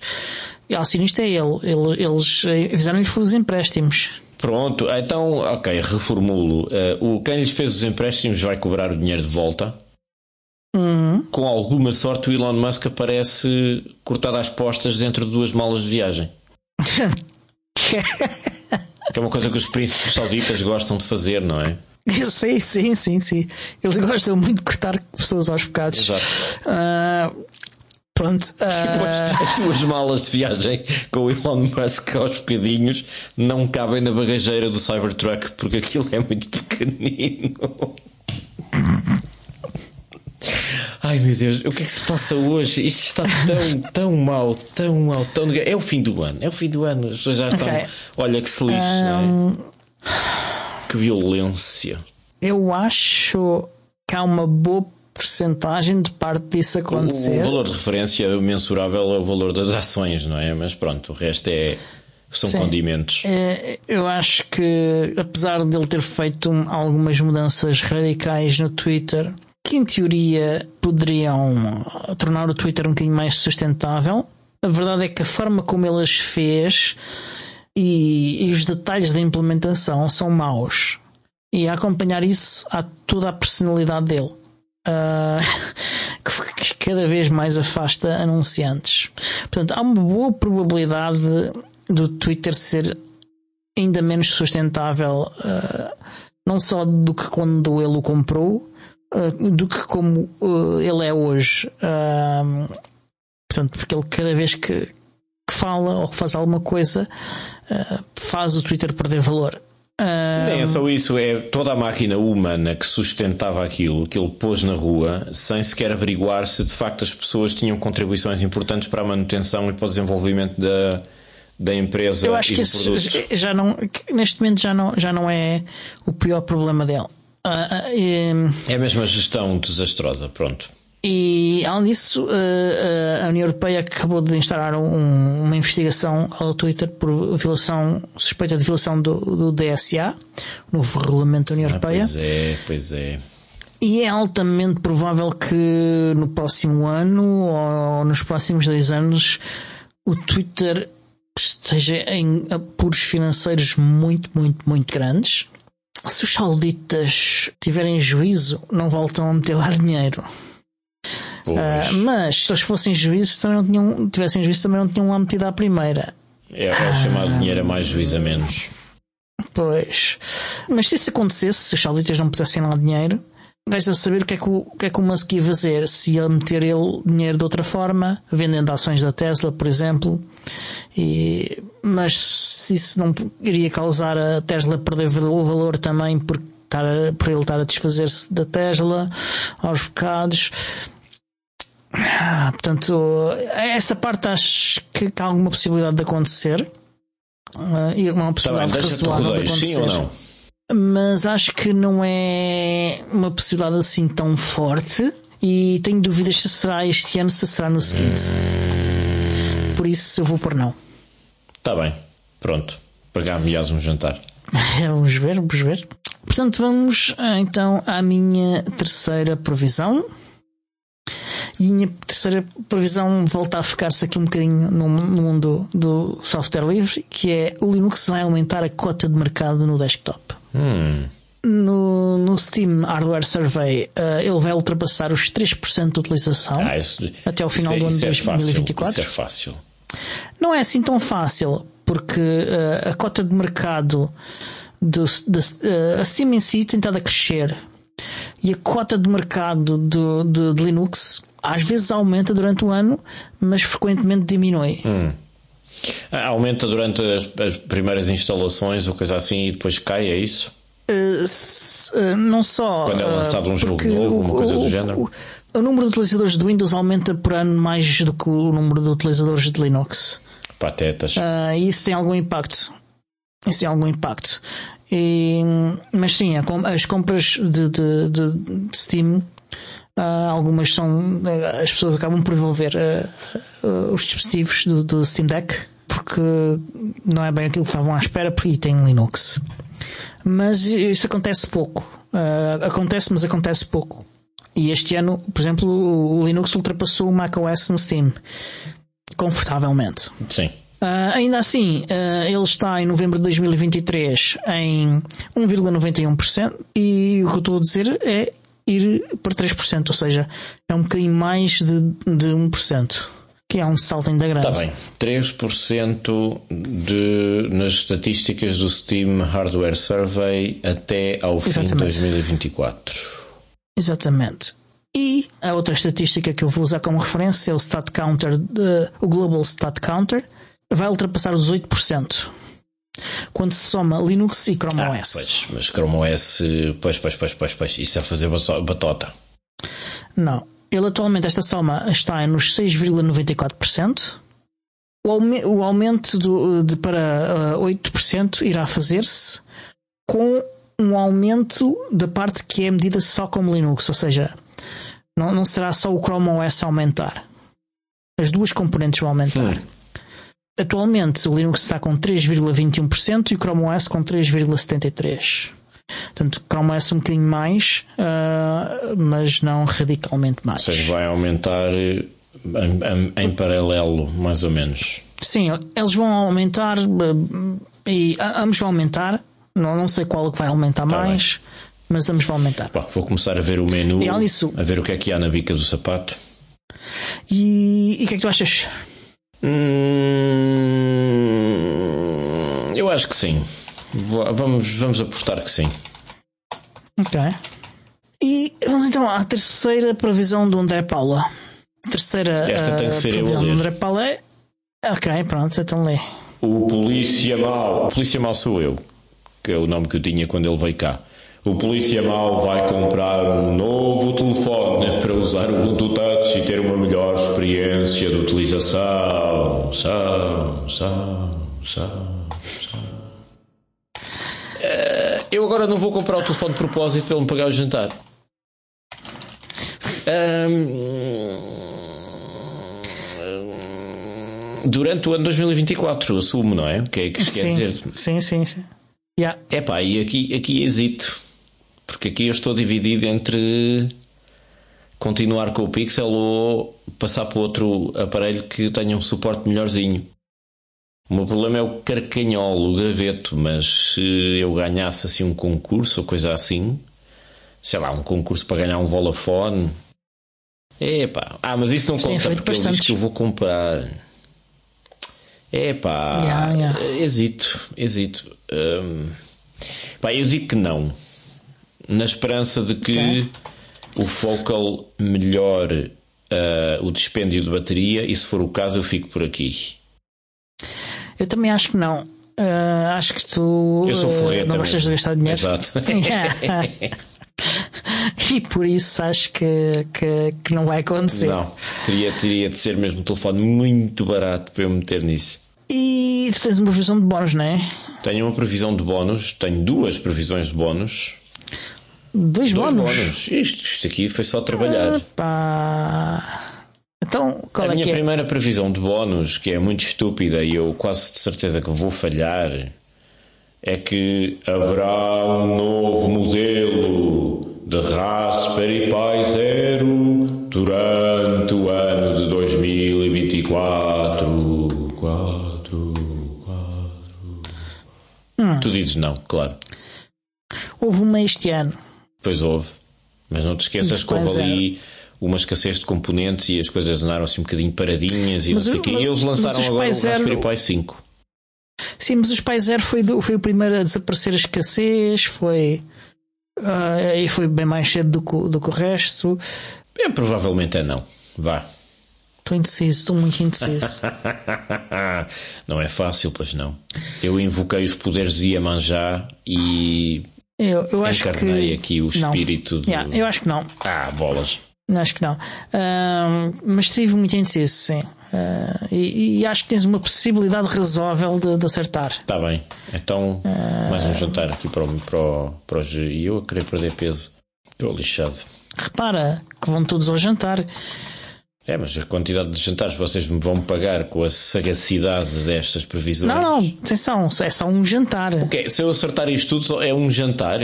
acionista é ele, ele eles eh, fizeram-lhe os empréstimos. Pronto, então, ok, reformulo. Uh, o quem lhes fez os empréstimos vai cobrar o dinheiro de volta. Uhum. Com alguma sorte, o Elon Musk aparece cortado às postas dentro de duas malas de viagem. que é uma coisa que os príncipes sauditas gostam de fazer, não é? Sim, sim, sim, sim. Eles gostam muito de cortar pessoas aos bocados. Exato. Uh, Pronto. Uh... As tuas malas de viagem com o Elon Musk aos bocadinhos não cabem na bagageira do Cybertruck porque aquilo é muito pequenino. Ai meu Deus, o que é que se passa hoje? Isto está tão, tão mal, tão mal, tão. É o fim do ano, é o fim do ano. As pessoas já estão. Okay. Olha que se lixe, um... é? Que violência. Eu acho que há uma boa porcentagem de parte disso acontecer. O, o, valor de referência mensurável é o valor das ações, não é? Mas pronto, o resto é. São Sim, condimentos. É, eu acho que, apesar de ele ter feito algumas mudanças radicais no Twitter, que em teoria poderiam tornar o Twitter um bocadinho mais sustentável, a verdade é que a forma como ele as fez e, e os detalhes da implementação são maus. E a acompanhar isso há toda a personalidade dele uh, que cada vez mais afasta anunciantes. Portanto, há uma boa probabilidade do Twitter ser ainda menos sustentável, uh, não só do que quando ele o comprou, uh, do que como ele é hoje. portanto, porque ele cada vez que, que fala ou que faz alguma coisa faz o Twitter perder valor. Nem é só isso, é toda a máquina humana que sustentava aquilo, que ele pôs na rua, sem sequer averiguar se de facto as pessoas tinham contribuições importantes para a manutenção e para o desenvolvimento da, da empresa. Eu acho que já não, neste momento já não, já não é o pior problema dele. Uh, uh, é mesmo a gestão desastrosa, pronto. E além disso, eh, eh, a União Europeia acabou de instaurar um, uma investigação ao Twitter por violação, suspeita de violação do, do DSA, o novo regulamento da União ah, Europeia. Pois é, pois é. E é altamente provável que no próximo ano ou nos próximos dois anos o Twitter esteja em apuros financeiros muito, muito, muito grandes. Se os sauditas tiverem juízo, não voltam a meter lá dinheiro. Uh, mas se eles fossem juízes, também não tinham, tivessem juízo, também não tinham lá metido à primeira. É, é o chamado dinheiro a mais, juízo a menos. Pois. Mas se isso acontecesse, se os sauditas não pusessem lá dinheiro, resta saber o que, é que o, o que é que o Musk ia fazer. Se ia meter ele dinheiro de outra forma, vendendo ações da Tesla, por exemplo. E, mas se isso não iria causar a Tesla perder o valor também por, estar a, por ele estar a desfazer-se da Tesla aos bocados. Portanto, essa parte acho que, há alguma possibilidade de acontecer. Uh, e uma possibilidade tá bem, razoável de acontecer. Sim ou não? Mas acho que não é uma possibilidade assim tão forte E tenho dúvidas se será este ano, se será no seguinte. Por isso eu vou por não. Está bem, pronto. Pagar-me um jantar. vamos ver, vamos ver. Portanto, vamos então à minha terceira previsão. E a minha terceira previsão volta a ficar-se aqui um bocadinho no, no mundo do software livre, que é o Linux vai aumentar a cota de mercado no desktop. Hum. No, no Steam Hardware Survey, uh, ele vai ultrapassar os 3% de utilização ah, isso, até ao final do ano de 2024. Isso é fácil. Não é assim tão fácil, porque uh, a cota de mercado do, de, uh, a Steam em si tem estado a crescer e a cota de mercado de, de, de, Linux às vezes aumenta durante o ano, mas frequentemente diminui. Hum. Ah, aumenta durante as, as, primeiras instalações ou coisa assim e depois cai, é isso? Uh, se, uh, não só. Quando é lançado um jogo novo, uma coisa o, do género. O, o, número de utilizadores de Windows aumenta por ano mais do que o número de utilizadores de Linux. Patetas. Uh, isso tem algum impacto. Isso tem algum impacto. E, mas sim, as compras de, de, de Steam, uh, algumas são. Uh, as pessoas acabam por devolver uh, os dispositivos do, do, Steam Deck porque não é bem aquilo que estavam à espera e tem Linux. Mas isso acontece pouco. acontece, mas acontece pouco. E este ano, por exemplo, o Linux ultrapassou o macOS no Steam confortavelmente. Sim. Uh, ainda assim, uh, ele está em novembro de 2023 em 1,91% e o que eu estou a dizer é ir para 3%, ou seja, é um bocadinho mais de, de 1%, que é um salto ainda grande. Está bem, 3% de, nas estatísticas do Steam Hardware Survey até ao fim Exatamente. de 2024. Exatamente. E a outra estatística que eu vou usar como referência é o Stat Counter, o Global Stat Counter, vai ultrapassar os 8%. Quando se soma Linux e Chrome ah, OS. Pois, mas Chrome OS, pois, pois, pois, pois, pois, isso é fazer batota. Não. Ele atualmente, esta soma está nos 6,94%. O, aumento do, de, para uh, 8% irá fazer-se com um aumento da parte que é medida só como Linux, ou seja, não, não será só o Chrome OS aumentar. As duas componentes vão aumentar. Atualmente o Linux está com 3,21% e o Chrome OS com 3,73%. Portanto, Chrome OS um bocadinho mais, uh, mas não radicalmente mais. Ou seja, vai aumentar em, em, em, paralelo, mais ou menos. Sim, eles vão aumentar uh, e ambos vão aumentar. Não, não sei qual que vai aumentar tá mais, bem. mas ambos vão aumentar. Pá, vou começar a ver o menu, a ver o que é que há na bica do sapato. E o que é que tu achas? Hum, eu acho que sim. Vamos, vamos apostar que sim. Ok. E vamos então à terceira previsão do André Paula. Terceira Esta tem que ser previsão do André Paula é. Ok, pronto, então lê. O Polícia Mal. O Polícia Mal sou eu, que é o nome que eu tinha quando ele veio cá. O polícia mau vai comprar um novo telefone para usar o Bluetooth Touch e ter uma melhor experiência de utilização. São, são, são. Eu agora não vou comprar o telefone de propósito para ele me pagar o jantar. Um, durante o ano 2024, assumo, não é? O que é que isto sim, quer dizer? Sim, sim, sim. Yeah. Epá, e aqui, aqui hesito. Porque aqui eu estou dividido entre continuar com o Pixel ou passar para outro aparelho que tenha um suporte melhorzinho. O meu problema é o carcanhol, o graveto, mas se eu ganhasse assim um concurso ou coisa assim, sei lá, um concurso para ganhar um Volafone. Epá, ah, mas isso não Sim, conta porque ele diz que eu vou comprar. Epá, yeah, yeah. hesito, hesito. Hum, pá, eu digo que não na esperança de que okay. o Focal melhore uh, o dispêndio de bateria e se for o caso eu fico por aqui. Eu também acho que não. Uh, acho que tu uh, não gostas de gastar dinheiro. Exato. e por isso acho que, que, que, não vai acontecer. Não, teria, teria de ser mesmo um telefone muito barato para eu meter nisso. E tu tens uma previsão de bónus, não é? Tenho uma previsão de bónus, tenho duas previsões de bónus. Dois, Dois bónus. bónus. Isto, isto aqui foi só trabalhar. Epá. Então, qual a é minha que é? primeira previsão de bónus, que é muito estúpida e eu quase de certeza que vou falhar, é que haverá um novo modelo de Raspberry Pi Zero durante o ano de 2024. 4, 4. Tu dizes não, claro. Houve uma este ano. Pois houve. Mas não te esqueças que houve é. Uma escassez de componentes e as coisas andaram assim um bocadinho paradinhas e Mas não sei o- o quê. E eles lançaram agora o Raspberry Pi 5. Sim, mas os Pai Zero foi, do- foi o primeiro a desaparecer a escassez, foi. ah, e foi bem mais cedo do que, o- do que o resto. É, provavelmente é não. Vá. Estou indeciso, estou muito indeciso. não é fácil, pois não. Eu invoquei os poderes de Iemanjá e Eu, eu acho encarnei que. aqui o não. espírito do... Yeah, eu acho que não. Ah, bolas. Acho que não. Ahm, mas estive muito indeciso, sim. Ah, e, e acho que tens uma possibilidade razoável de, de acertar. Está bem. Então, mais um jantar aqui para o, para o, para o G- E eu a querer perder peso. Estou lixado. Repara que vão todos ao jantar. É, mas a quantidade de jantares vocês me vão pagar com a sagacidade destas previsões. Não, não, atenção, é só um jantar. Ok, se eu acertar isto tudo, é um jantar?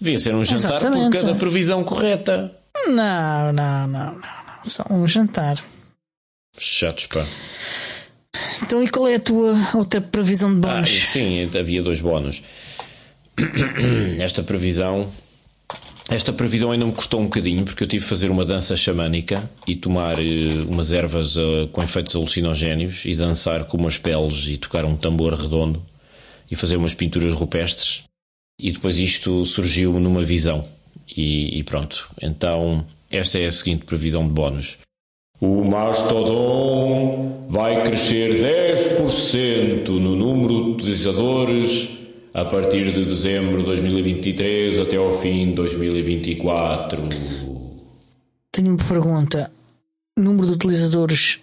Devia ser um jantar por Exatamente. cada previsão correta. Não, não, não, não. Só um jantar. Chatos, pá. Então, e qual é a tua outra previsão de Ah, bónus? sim, havia dois bónus. Esta previsão. Esta previsão ainda me custou um bocadinho porque eu tive de fazer uma dança xamânica e tomar eh, umas ervas eh, com efeitos alucinogénios e dançar com umas peles e tocar um tambor redondo e fazer umas pinturas rupestres. E depois isto surgiu numa visão. E, e pronto. Então, esta é a seguinte previsão de bónus. O Mastodon vai crescer 10% no número de utilizadores a partir de dezembro de 2023 até ao fim de 2024. Tenho uma pergunta: número de utilizadores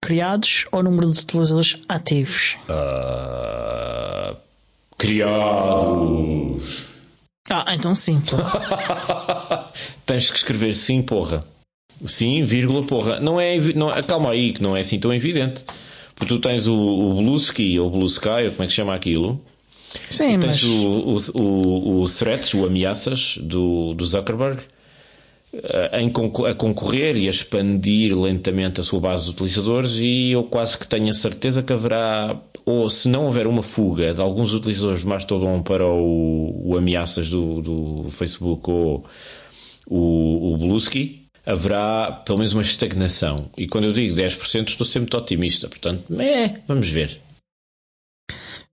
criados ou número de utilizadores ativos? Ah, criados. Ah, então sim. Tens que escrever sim, porra. Sim, vírgula, porra. Não é, não, calma aí, que não é assim tão evidente. Porque tu tens o, o Blue Ski ou Blue Sky, ou como é que chama aquilo? Sim, Tens mas. o, o, o, o threats, o ameaças do, do Zuckerberg em a concorrer e a expandir lentamente a sua base de utilizadores e eu quase que tenho a certeza que haverá, ou se não houver uma fuga de alguns utilizadores de Mastodon para o, o ameaças do, do Facebook ou o, o Bluesky, haverá pelo menos uma estagnação. E quando eu digo 10% estou sempre otimista, portanto, é, vamos ver.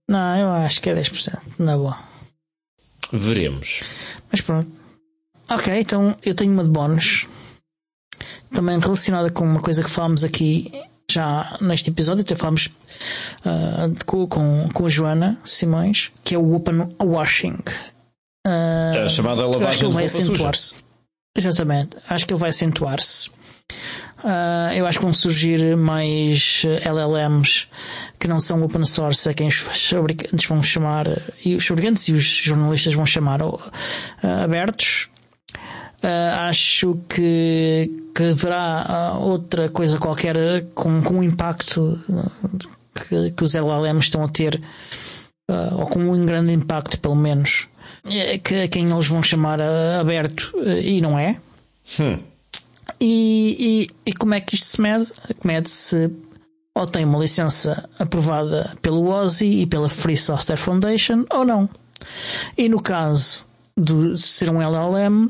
Não, eu acho que é 10%, na boa. Veremos. Mas pronto. Ok, então eu tenho uma de bónus. Também relacionada com uma coisa que falámos aqui já neste episódio, até falámos ah, com, com, com a Joana Simões, que é o Open Washing. Ah, A chamada eu acho que lavagem ele vai acentuar-se. Exatamente, acho que ele vai acentuar-se. Ah, eu acho que vão surgir mais LLMs que não são open source, a quem os fabricantes vão chamar, e os fabricantes e os jornalistas vão chamar ah, abertos. Ah, acho que, que haverá ah, outra coisa qualquer com, com um impacto ah, que, que os LLMs estão a ter, ah, ou com um grande impacto, pelo menos, eh, que a quem eles vão chamar ah, aberto, e não é. Hum. E, e, e como é que isto se mede? Mede-se ou tem uma licença aprovada pelo OSI e pela Free Software Foundation ou não. E no caso de ser um LLM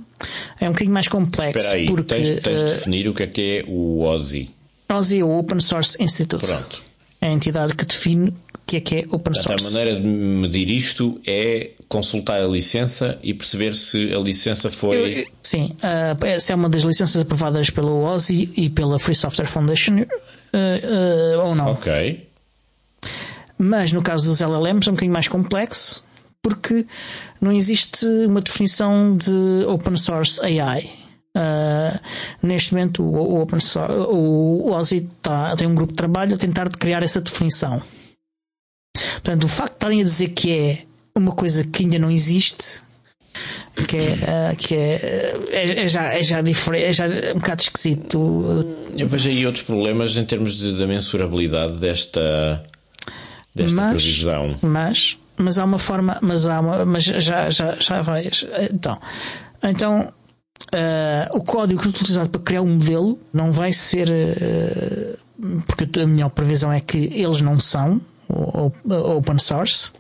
é um bocadinho mais complexo Espera aí, porque tens, tens de eh, definir o que é que é o OSI. OSI é o Open Source Institute. Pronto. É a entidade que define o que é que é Open Portanto, a Source. maneira de medir isto é consultar a licença e perceber se a licença foi. Eu- Sim, ah, essa é uma das licenças aprovadas pelo OSI e pela Free Software Foundation ah, ah, ou não. Ok. Mas no caso dos LLMs é um bocadinho mais complexo porque não existe uma definição de open source AI. Uh, neste momento o, o open source, o, o OSI tá, tem um grupo de trabalho a tentar criar essa definição. Portanto, o facto de estarem a dizer que é uma coisa que ainda não existe que é, que é, é, é já, é já diferente, é já um bocado esquisito. Eu vejo aí outros problemas em termos de, da mensurabilidade desta, desta mas, previsão. Mas, mas há uma forma, mas há uma, mas já, já, já vais. Então, então uh, o código utilizado para criar um modelo não vai ser. Uh, porque a minha previsão é que eles não são open source.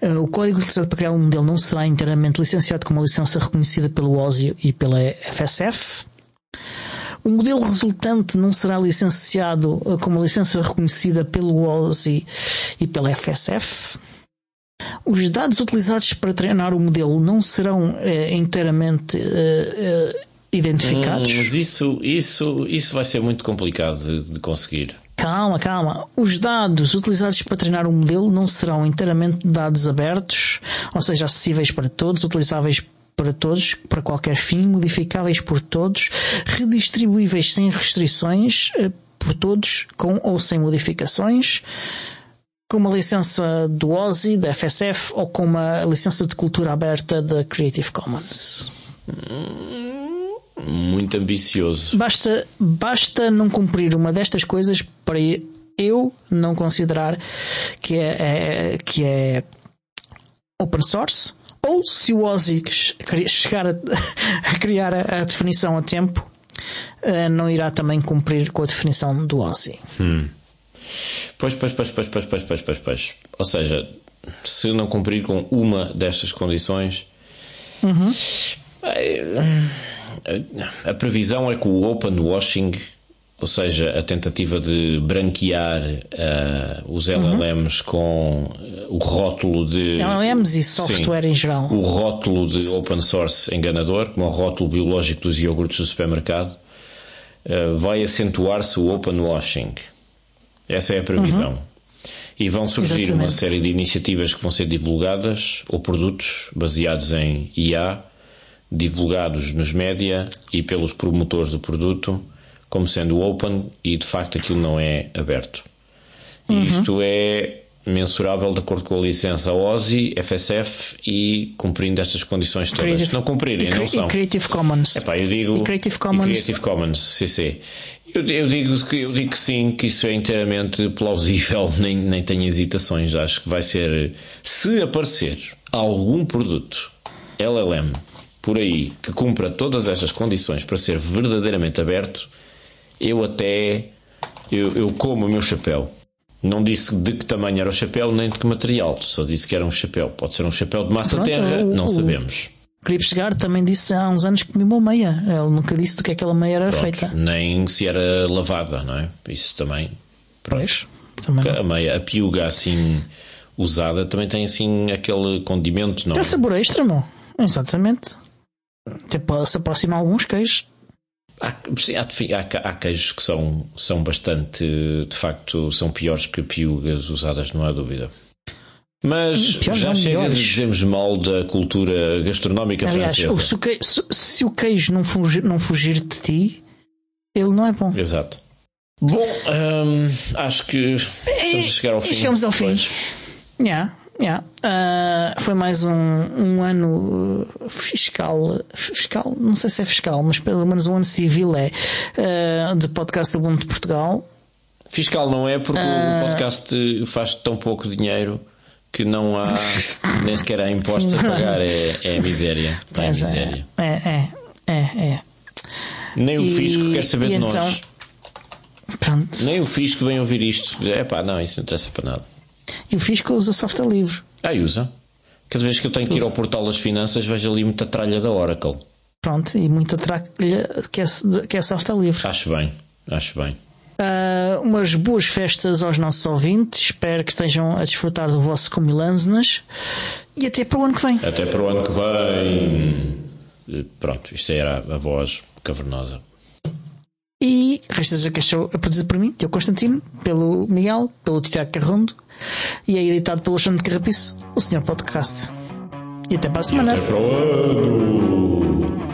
Uh, o código utilizado para criar um modelo não será inteiramente licenciado com uma licença reconhecida pelo OSI e pela FSF. O modelo resultante não será licenciado com uma licença reconhecida pelo OSI e pela FSF. Os dados utilizados para treinar o modelo não serão eh, inteiramente eh, identificados. Hum, mas isso, isso, isso vai ser muito complicado de, de conseguir. Calma, calma. Os dados utilizados para treinar o modelo não serão inteiramente dados abertos, ou seja, acessíveis para todos, utilizáveis para todos, para qualquer fim, modificáveis por todos, redistribuíveis sem restrições por todos, com ou sem modificações, com uma licença do OSI, da FSF ou com uma licença de cultura aberta da Creative Commons. Muito ambicioso. Basta, basta não cumprir uma destas coisas para eu não considerar que é, é que é open source. Ou se o Ozzy chegar a, a criar a, a, definição a tempo, uh, não irá também cumprir com a definição do Ozzy. Hum. Pois, pois, pois, pois, pois, pois, pois, pois, pois. Ou seja, se não cumprir com uma destas condições, uhum. a previsão é que o open washing, ou seja, a tentativa de branquear uh, os LLMs uhum. com o rótulo de. LLMs e software sim, em geral. O rótulo de open source enganador, como o rótulo biológico dos iogurtes do supermercado, uh, vai acentuar-se o open washing. Essa é a previsão. Uhum. E vão surgir Exatamente. uma série de iniciativas que vão ser divulgadas ou produtos baseados em IA, divulgados nos média e pelos promotores do produto, como sendo open e de facto aquilo não é aberto. E uhum. isto é mensurável de acordo com a licença OSI, FSF e cumprindo estas condições todas. Creative, não cumprirem, não são. E Creative Commons. Epá, eu digo, e Creative Commons. E Creative Commons, CC. Eu, eu, digo que, eu digo que sim, que isso é inteiramente plausível, nem, nem tenho hesitações. Acho que vai ser. Se aparecer algum produto LLM por aí que cumpra todas estas condições para ser verdadeiramente aberto, eu até. Eu, eu como o meu chapéu. Não disse de que tamanho era o chapéu nem de que material, só disse que era um chapéu. Pode ser um chapéu de massa Pronto, terra, o, não sabemos. Queria chegar também disse há uns anos que comia uma meia. Ele nunca disse do que aquela meia era Pronto, feita. Nem se era lavada, não é? Isso também. Pois, também a meia, a piuga assim usada também tem assim aquele condimento, não tem é? sabor extra, meu. Exatamente. Até pode se aproximar alguns queijos. Há, há, há, queijos que são, são bastante, de facto, são piores que piugas usadas, não há dúvida. Mas Pior já chega de dizermos mal da cultura gastronómica Aliás, francesa. Se o, queijo, se, se o queijo não fugir, não fugir de ti, ele não é bom. Exato. Bom, hum, acho que estamos a chegar ao fim. E chegamos ao fim. Yeah, yeah. Uh, foi mais um, um ano fiscal, fiscal, não sei se é fiscal, mas pelo menos um ano civil é, uh, de podcast do Mundo de Portugal. Fiscal não é porque uh, o podcast faz tão pouco dinheiro que não há nem sequer há impostos a pagar, é, é a miséria. É a miséria. É, é, é, é. Nem o e, fisco quer saber de nós. Então, pronto. Nem o fisco vem ouvir isto. É pá, não, isso não interessa para nada. E o fisco usa software livre. Ah, usa. Cada vez que eu tenho que ir ao portal das finanças, vejo ali muita tralha da Oracle. Pronto, e muita tralha que é, que é software livre. Acho bem, acho bem. Uh, umas boas festas aos nossos ouvintes. Espero que estejam a desfrutar do vosso Comilanzenas. E até para o ano que vem. Até para o ano que vem. Pronto, isto era a voz cavernosa. E resta já que achou a produzir por mim, eu Constantino, pelo Miguel, pelo Tiago Carrondo e é editado pelo Alexandre Carrapiço, o Senhor Podcast. E até para a semana. E até para o ano.